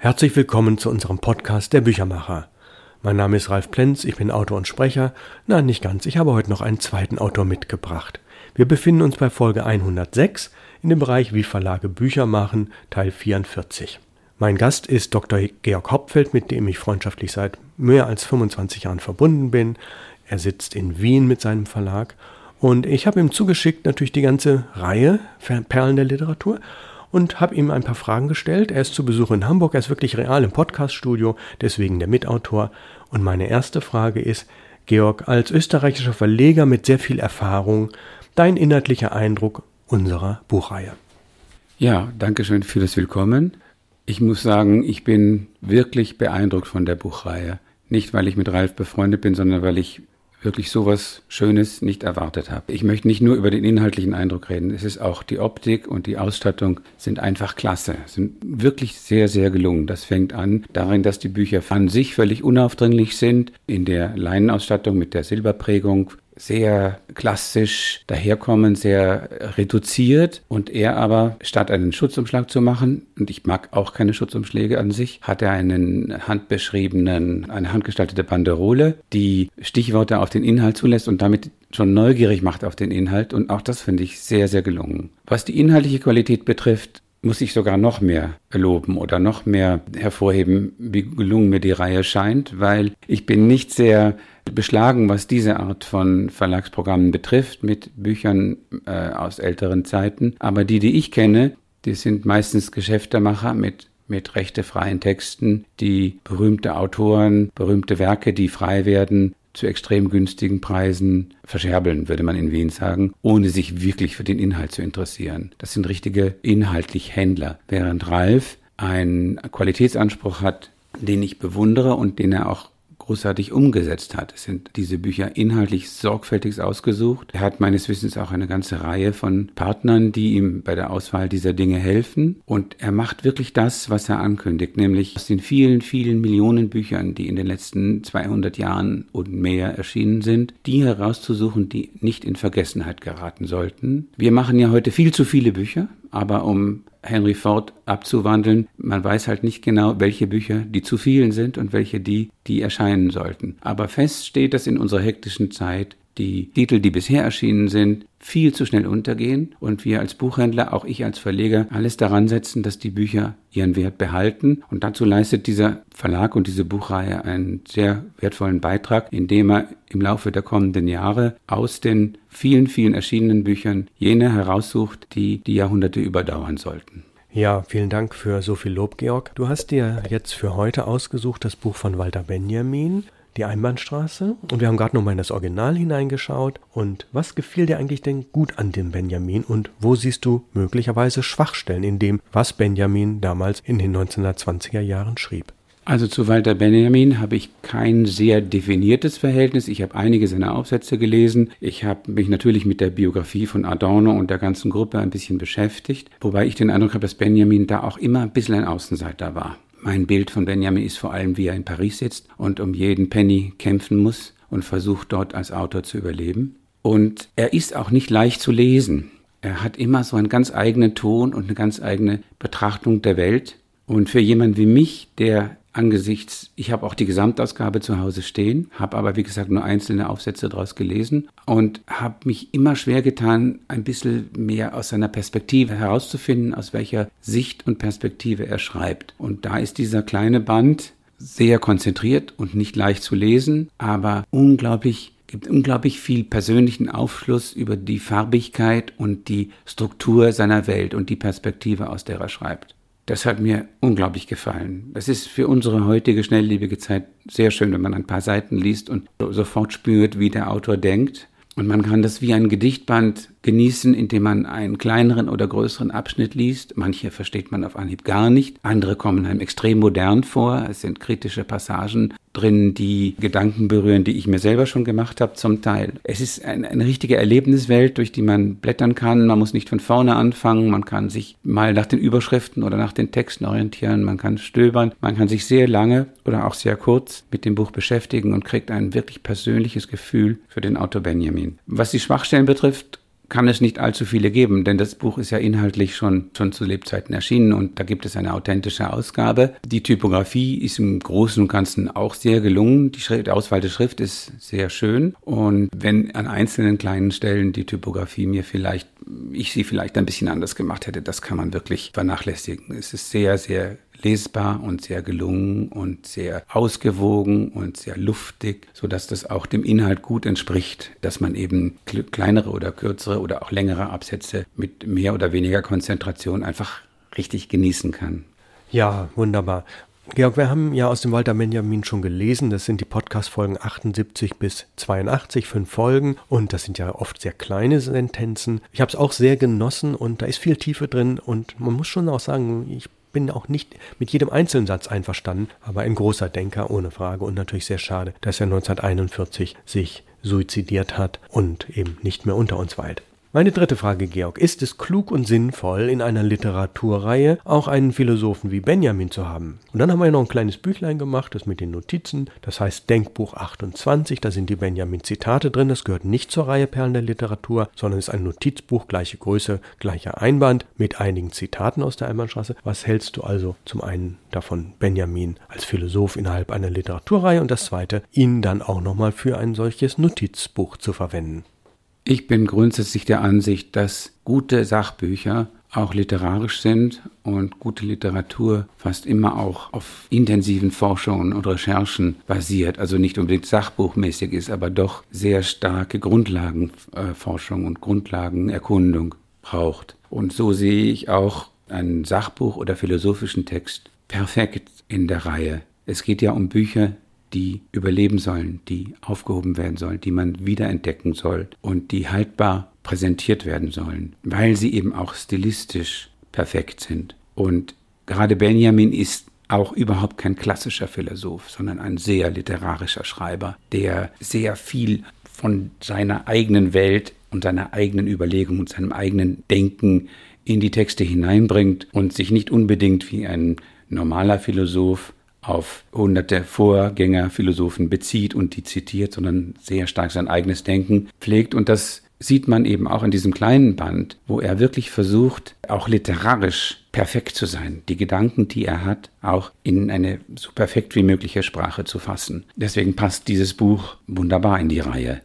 Herzlich willkommen zu unserem Podcast Der Büchermacher. Mein Name ist Ralf Plenz, ich bin Autor und Sprecher. Nein, nicht ganz, ich habe heute noch einen zweiten Autor mitgebracht. Wir befinden uns bei Folge 106 in dem Bereich Wie Verlage Bücher machen, Teil 44. Mein Gast ist Dr. Georg Hauptfeld, mit dem ich freundschaftlich seit mehr als 25 Jahren verbunden bin. Er sitzt in Wien mit seinem Verlag und ich habe ihm zugeschickt natürlich die ganze Reihe Perlen der Literatur und habe ihm ein paar Fragen gestellt. Er ist zu Besuch in Hamburg, er ist wirklich real im Podcaststudio, deswegen der Mitautor. Und meine erste Frage ist, Georg, als österreichischer Verleger mit sehr viel Erfahrung, dein inhaltlicher Eindruck unserer Buchreihe? Ja, danke schön für das Willkommen. Ich muss sagen, ich bin wirklich beeindruckt von der Buchreihe. Nicht, weil ich mit Ralf befreundet bin, sondern weil ich wirklich sowas Schönes nicht erwartet habe. Ich möchte nicht nur über den inhaltlichen Eindruck reden, es ist auch die Optik und die Ausstattung sind einfach klasse, sind wirklich sehr, sehr gelungen. Das fängt an darin, dass die Bücher an sich völlig unaufdringlich sind, in der Leinenausstattung mit der Silberprägung sehr klassisch daherkommen, sehr reduziert und er aber statt einen Schutzumschlag zu machen, und ich mag auch keine Schutzumschläge an sich, hat er einen handbeschriebenen, eine handgestaltete Banderole, die Stichworte auf den Inhalt zulässt und damit schon neugierig macht auf den Inhalt und auch das finde ich sehr, sehr gelungen. Was die inhaltliche Qualität betrifft, muss ich sogar noch mehr loben oder noch mehr hervorheben, wie gelungen mir die Reihe scheint, weil ich bin nicht sehr beschlagen, was diese Art von Verlagsprogrammen betrifft, mit Büchern äh, aus älteren Zeiten. Aber die, die ich kenne, die sind meistens Geschäftemacher mit mit rechtefreien Texten, die berühmte Autoren, berühmte Werke, die frei werden, zu extrem günstigen Preisen verscherbeln, würde man in Wien sagen, ohne sich wirklich für den Inhalt zu interessieren. Das sind richtige inhaltlich Händler, während Ralf einen Qualitätsanspruch hat, den ich bewundere und den er auch großartig umgesetzt hat. Es sind diese Bücher inhaltlich sorgfältig ausgesucht. Er hat meines Wissens auch eine ganze Reihe von Partnern, die ihm bei der Auswahl dieser Dinge helfen. Und er macht wirklich das, was er ankündigt, nämlich aus den vielen, vielen Millionen Büchern, die in den letzten 200 Jahren und mehr erschienen sind, die herauszusuchen, die nicht in Vergessenheit geraten sollten. Wir machen ja heute viel zu viele Bücher, aber um Henry Ford abzuwandeln. Man weiß halt nicht genau, welche Bücher die zu vielen sind und welche die, die erscheinen sollten. Aber fest steht, dass in unserer hektischen Zeit die Titel, die bisher erschienen sind, viel zu schnell untergehen und wir als Buchhändler, auch ich als Verleger, alles daran setzen, dass die Bücher ihren Wert behalten. Und dazu leistet dieser Verlag und diese Buchreihe einen sehr wertvollen Beitrag, indem er im Laufe der kommenden Jahre aus den vielen, vielen erschienenen Büchern jene heraussucht, die die Jahrhunderte überdauern sollten. Ja, vielen Dank für so viel Lob, Georg. Du hast dir jetzt für heute ausgesucht das Buch von Walter Benjamin die Einbahnstraße und wir haben gerade nochmal in das Original hineingeschaut. Und was gefiel dir eigentlich denn gut an dem Benjamin und wo siehst du möglicherweise Schwachstellen in dem, was Benjamin damals in den 1920er Jahren schrieb? Also zu Walter Benjamin habe ich kein sehr definiertes Verhältnis. Ich habe einige seiner Aufsätze gelesen. Ich habe mich natürlich mit der Biografie von Adorno und der ganzen Gruppe ein bisschen beschäftigt, wobei ich den Eindruck habe, dass Benjamin da auch immer ein bisschen ein Außenseiter war. Mein Bild von Benjamin ist vor allem, wie er in Paris sitzt und um jeden Penny kämpfen muss und versucht dort als Autor zu überleben. Und er ist auch nicht leicht zu lesen. Er hat immer so einen ganz eigenen Ton und eine ganz eigene Betrachtung der Welt. Und für jemanden wie mich, der angesichts, ich habe auch die Gesamtausgabe zu Hause stehen, habe aber wie gesagt nur einzelne Aufsätze daraus gelesen und habe mich immer schwer getan, ein bisschen mehr aus seiner Perspektive herauszufinden, aus welcher Sicht und Perspektive er schreibt. Und da ist dieser kleine Band sehr konzentriert und nicht leicht zu lesen, aber unglaublich gibt unglaublich viel persönlichen Aufschluss über die Farbigkeit und die Struktur seiner Welt und die Perspektive, aus der er schreibt. Das hat mir unglaublich gefallen. Das ist für unsere heutige schnelllebige Zeit sehr schön, wenn man ein paar Seiten liest und sofort spürt, wie der Autor denkt. Und man kann das wie ein Gedichtband genießen, indem man einen kleineren oder größeren Abschnitt liest. Manche versteht man auf Anhieb gar nicht. Andere kommen einem extrem modern vor. Es sind kritische Passagen drin, die Gedanken berühren, die ich mir selber schon gemacht habe zum Teil. Es ist ein, eine richtige Erlebniswelt, durch die man blättern kann. Man muss nicht von vorne anfangen. Man kann sich mal nach den Überschriften oder nach den Texten orientieren. Man kann stöbern. Man kann sich sehr lange oder auch sehr kurz mit dem Buch beschäftigen und kriegt ein wirklich persönliches Gefühl für den Autor Benjamin. Was die Schwachstellen betrifft, kann es nicht allzu viele geben, denn das Buch ist ja inhaltlich schon, schon zu Lebzeiten erschienen und da gibt es eine authentische Ausgabe. Die Typografie ist im Großen und Ganzen auch sehr gelungen. Die, Schrift, die Auswahl der Schrift ist sehr schön und wenn an einzelnen kleinen Stellen die Typografie mir vielleicht, ich sie vielleicht ein bisschen anders gemacht hätte, das kann man wirklich vernachlässigen. Es ist sehr, sehr lesbar und sehr gelungen und sehr ausgewogen und sehr luftig, so dass das auch dem Inhalt gut entspricht, dass man eben kleinere oder kürzere oder auch längere Absätze mit mehr oder weniger Konzentration einfach richtig genießen kann. Ja, wunderbar. Georg, wir haben ja aus dem Walter Benjamin schon gelesen. Das sind die Podcast-Folgen 78 bis 82, fünf Folgen. Und das sind ja oft sehr kleine Sentenzen. Ich habe es auch sehr genossen und da ist viel Tiefe drin. Und man muss schon auch sagen, ich bin auch nicht mit jedem einzelnen Satz einverstanden, aber ein großer Denker ohne Frage und natürlich sehr schade, dass er 1941 sich suizidiert hat und eben nicht mehr unter uns weilt. Meine dritte Frage, Georg. Ist es klug und sinnvoll, in einer Literaturreihe auch einen Philosophen wie Benjamin zu haben? Und dann haben wir noch ein kleines Büchlein gemacht, das mit den Notizen. Das heißt Denkbuch 28, da sind die Benjamin-Zitate drin. Das gehört nicht zur Reihe Perlen der Literatur, sondern ist ein Notizbuch, gleiche Größe, gleicher Einband mit einigen Zitaten aus der Einbahnstraße. Was hältst du also zum einen davon, Benjamin als Philosoph innerhalb einer Literaturreihe und das zweite, ihn dann auch nochmal für ein solches Notizbuch zu verwenden? Ich bin grundsätzlich der Ansicht, dass gute Sachbücher auch literarisch sind und gute Literatur fast immer auch auf intensiven Forschungen und Recherchen basiert, also nicht unbedingt sachbuchmäßig ist, aber doch sehr starke Grundlagenforschung und Grundlagenerkundung braucht. Und so sehe ich auch ein Sachbuch oder philosophischen Text perfekt in der Reihe. Es geht ja um Bücher, die überleben sollen, die aufgehoben werden sollen, die man wiederentdecken soll und die haltbar präsentiert werden sollen, weil sie eben auch stilistisch perfekt sind. Und gerade Benjamin ist auch überhaupt kein klassischer Philosoph, sondern ein sehr literarischer Schreiber, der sehr viel von seiner eigenen Welt und seiner eigenen Überlegung und seinem eigenen Denken in die Texte hineinbringt und sich nicht unbedingt wie ein normaler Philosoph auf hunderte Vorgängerphilosophen bezieht und die zitiert, sondern sehr stark sein eigenes Denken pflegt. Und das sieht man eben auch in diesem kleinen Band, wo er wirklich versucht, auch literarisch perfekt zu sein, die Gedanken, die er hat, auch in eine so perfekt wie mögliche Sprache zu fassen. Deswegen passt dieses Buch wunderbar in die Reihe.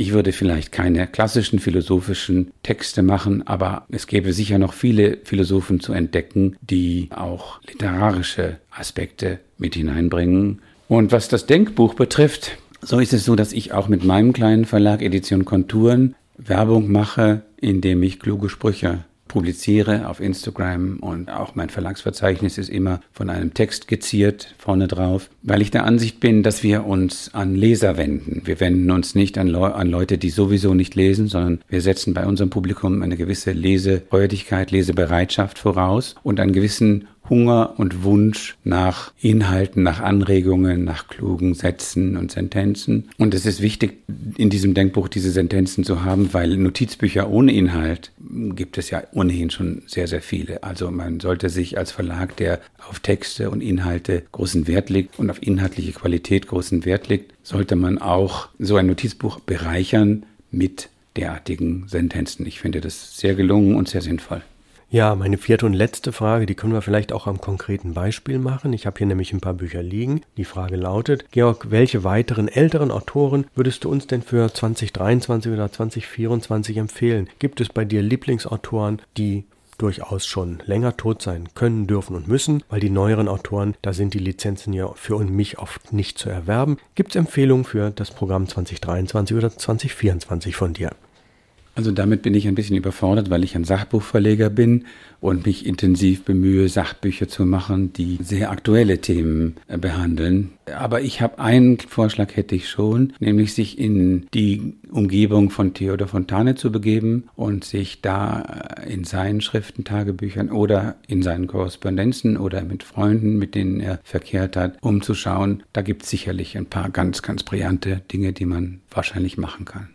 Ich würde vielleicht keine klassischen philosophischen Texte machen, aber es gäbe sicher noch viele Philosophen zu entdecken, die auch literarische Aspekte mit hineinbringen. Und was das Denkbuch betrifft, so ist es so, dass ich auch mit meinem kleinen Verlag Edition Konturen Werbung mache, indem ich kluge Sprüche publiziere auf Instagram und auch mein Verlagsverzeichnis ist immer von einem Text geziert vorne drauf, weil ich der Ansicht bin, dass wir uns an Leser wenden. Wir wenden uns nicht an, Le an Leute, die sowieso nicht lesen, sondern wir setzen bei unserem Publikum eine gewisse Lesefreudigkeit, Lesebereitschaft voraus und einen gewissen Hunger und Wunsch nach Inhalten, nach Anregungen, nach klugen Sätzen und Sentenzen. Und es ist wichtig, in diesem Denkbuch diese Sentenzen zu haben, weil Notizbücher ohne Inhalt gibt es ja ohnehin schon sehr, sehr viele. Also man sollte sich als Verlag, der auf Texte und Inhalte großen Wert legt und auf inhaltliche Qualität großen Wert legt, sollte man auch so ein Notizbuch bereichern mit derartigen Sentenzen. Ich finde das sehr gelungen und sehr sinnvoll. Ja, meine vierte und letzte Frage, die können wir vielleicht auch am konkreten Beispiel machen. Ich habe hier nämlich ein paar Bücher liegen. Die Frage lautet, Georg, welche weiteren älteren Autoren würdest du uns denn für 2023 oder 2024 empfehlen? Gibt es bei dir Lieblingsautoren, die durchaus schon länger tot sein können, dürfen und müssen, weil die neueren Autoren, da sind die Lizenzen ja für mich oft nicht zu erwerben. Gibt es Empfehlungen für das Programm 2023 oder 2024 von dir? Also damit bin ich ein bisschen überfordert, weil ich ein Sachbuchverleger bin und mich intensiv bemühe, Sachbücher zu machen, die sehr aktuelle Themen äh, behandeln. Aber ich habe einen Vorschlag hätte ich schon, nämlich sich in die Umgebung von Theodor Fontane zu begeben und sich da äh, in seinen Schriften, Tagebüchern oder in seinen Korrespondenzen oder mit Freunden, mit denen er verkehrt hat, umzuschauen. Da gibt es sicherlich ein paar ganz, ganz brillante Dinge, die man wahrscheinlich machen kann.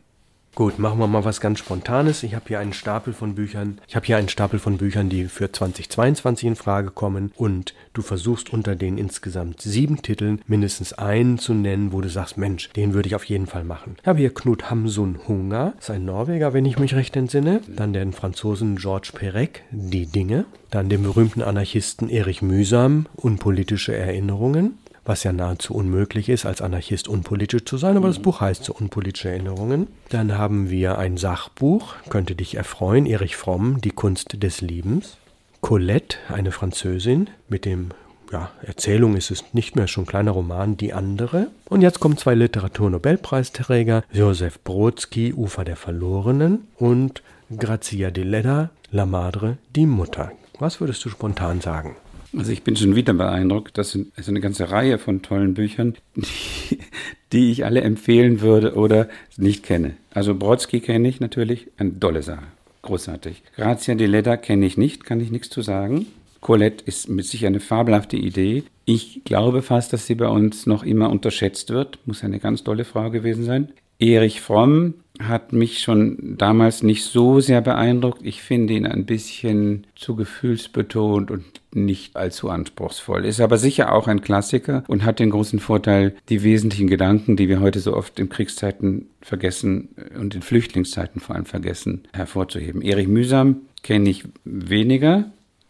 Gut, machen wir mal was ganz Spontanes. Ich habe hier einen Stapel von Büchern. Ich habe hier einen Stapel von Büchern, die für 2022 in Frage kommen. Und du versuchst unter den insgesamt sieben Titeln mindestens einen zu nennen, wo du sagst, Mensch, den würde ich auf jeden Fall machen. Ich habe hier Knut Hamsun Hunger, ist ein Norweger, wenn ich mich recht entsinne. Dann den Franzosen Georges Perec, Die Dinge. Dann den berühmten Anarchisten Erich Mühsam, Unpolitische Erinnerungen was ja nahezu unmöglich ist, als Anarchist unpolitisch zu sein, aber das Buch heißt so Unpolitische Erinnerungen. Dann haben wir ein Sachbuch, könnte dich erfreuen, Erich Fromm, Die Kunst des Liebens. Colette, eine Französin, mit dem ja, Erzählung ist es nicht mehr, schon ein kleiner Roman, Die andere. Und jetzt kommen zwei Literaturnobelpreisträger, Josef Brodsky, Ufer der Verlorenen und Grazia de Leda, La Madre, die Mutter. Was würdest du spontan sagen? Also ich bin schon wieder beeindruckt. Das sind also eine ganze Reihe von tollen Büchern, die, die ich alle empfehlen würde oder nicht kenne. Also Brodsky kenne ich natürlich, eine tolle Sache, großartig. Grazia de Leda kenne ich nicht, kann ich nichts zu sagen. Colette ist mit sich eine fabelhafte Idee. Ich glaube fast, dass sie bei uns noch immer unterschätzt wird. Muss eine ganz tolle Frau gewesen sein. Erich Fromm hat mich schon damals nicht so sehr beeindruckt. Ich finde ihn ein bisschen zu gefühlsbetont und nicht allzu anspruchsvoll. Ist aber sicher auch ein Klassiker und hat den großen Vorteil, die wesentlichen Gedanken, die wir heute so oft in Kriegszeiten vergessen und in Flüchtlingszeiten vor allem vergessen, hervorzuheben. Erich Mühsam kenne ich weniger.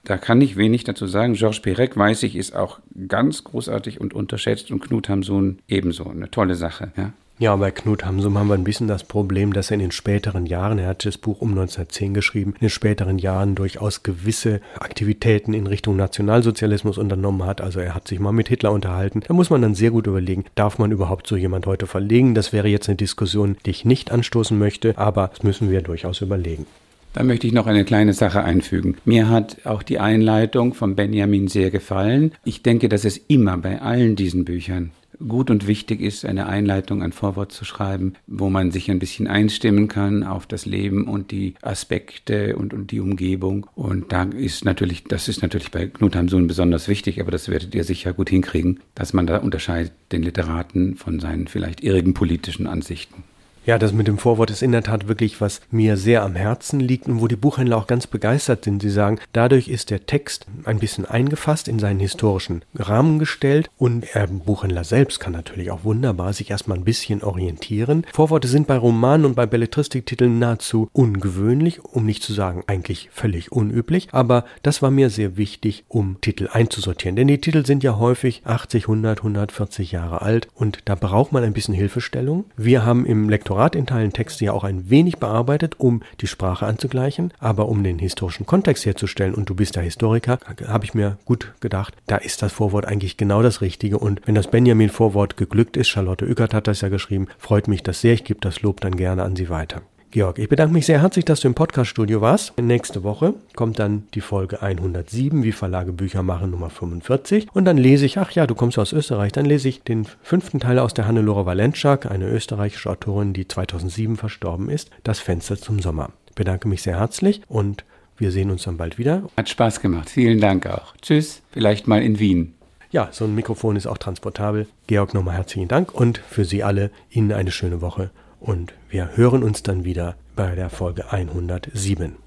Da kann ich wenig dazu sagen. Georges Perec, weiß ich, ist auch ganz großartig und unterschätzt und Knut Hamsun ebenso. Eine tolle Sache. Ja. Ja, bei Knut Hamsum haben wir ein bisschen das Problem, dass er in den späteren Jahren, er hat das Buch um 1910 geschrieben, in den späteren Jahren durchaus gewisse Aktivitäten in Richtung Nationalsozialismus unternommen hat. Also er hat sich mal mit Hitler unterhalten. Da muss man dann sehr gut überlegen, darf man überhaupt so jemand heute verlegen? Das wäre jetzt eine Diskussion, die ich nicht anstoßen möchte, aber das müssen wir durchaus überlegen. Da möchte ich noch eine kleine Sache einfügen. Mir hat auch die Einleitung von Benjamin sehr gefallen. Ich denke, dass es immer bei allen diesen Büchern gut und wichtig ist, eine Einleitung, ein Vorwort zu schreiben, wo man sich ein bisschen einstimmen kann auf das Leben und die Aspekte und, und die Umgebung. Und da ist natürlich, das ist natürlich bei Knut Hamsun besonders wichtig, aber das werdet ihr sicher gut hinkriegen, dass man da unterscheidet den Literaten von seinen vielleicht irrigen politischen Ansichten. Ja, das mit dem Vorwort ist in der Tat wirklich, was mir sehr am Herzen liegt und wo die Buchhändler auch ganz begeistert sind. Sie sagen, dadurch ist der Text ein bisschen eingefasst, in seinen historischen Rahmen gestellt und der Buchhändler selbst kann natürlich auch wunderbar sich erstmal ein bisschen orientieren. Vorworte sind bei Romanen und bei Belletristiktiteln nahezu ungewöhnlich, um nicht zu sagen eigentlich völlig unüblich, aber das war mir sehr wichtig, um Titel einzusortieren, denn die Titel sind ja häufig 80, 100, 140 Jahre alt und da braucht man ein bisschen Hilfestellung. Wir haben im Lektor Lektorat in Teilen Texte ja auch ein wenig bearbeitet, um die Sprache anzugleichen, aber um den historischen Kontext herzustellen, und du bist ja Historiker, habe ich mir gut gedacht, da ist das Vorwort eigentlich genau das Richtige. Und wenn das Benjamin-Vorwort geglückt ist, Charlotte Ückert hat das ja geschrieben, freut mich das sehr. Ich gebe das Lob dann gerne an Sie weiter. Georg, ich bedanke mich sehr herzlich, dass du im Podcaststudio warst. Nächste Woche kommt dann die Folge 107, wie Verlage Bücher machen, Nummer 45. Und dann lese ich, ach ja, du kommst aus Österreich, dann lese ich den fünften Teil aus der Hannelore Valentschak, eine österreichische Autorin, die 2007 verstorben ist, Das Fenster zum Sommer. Ich bedanke mich sehr herzlich und wir sehen uns dann bald wieder. Hat Spaß gemacht. Vielen Dank auch. Tschüss. Vielleicht mal in Wien. Ja, so ein Mikrofon ist auch transportabel. Georg, nochmal herzlichen Dank und für Sie alle Ihnen eine schöne Woche und wir hören uns dann wieder bei der Folge 107.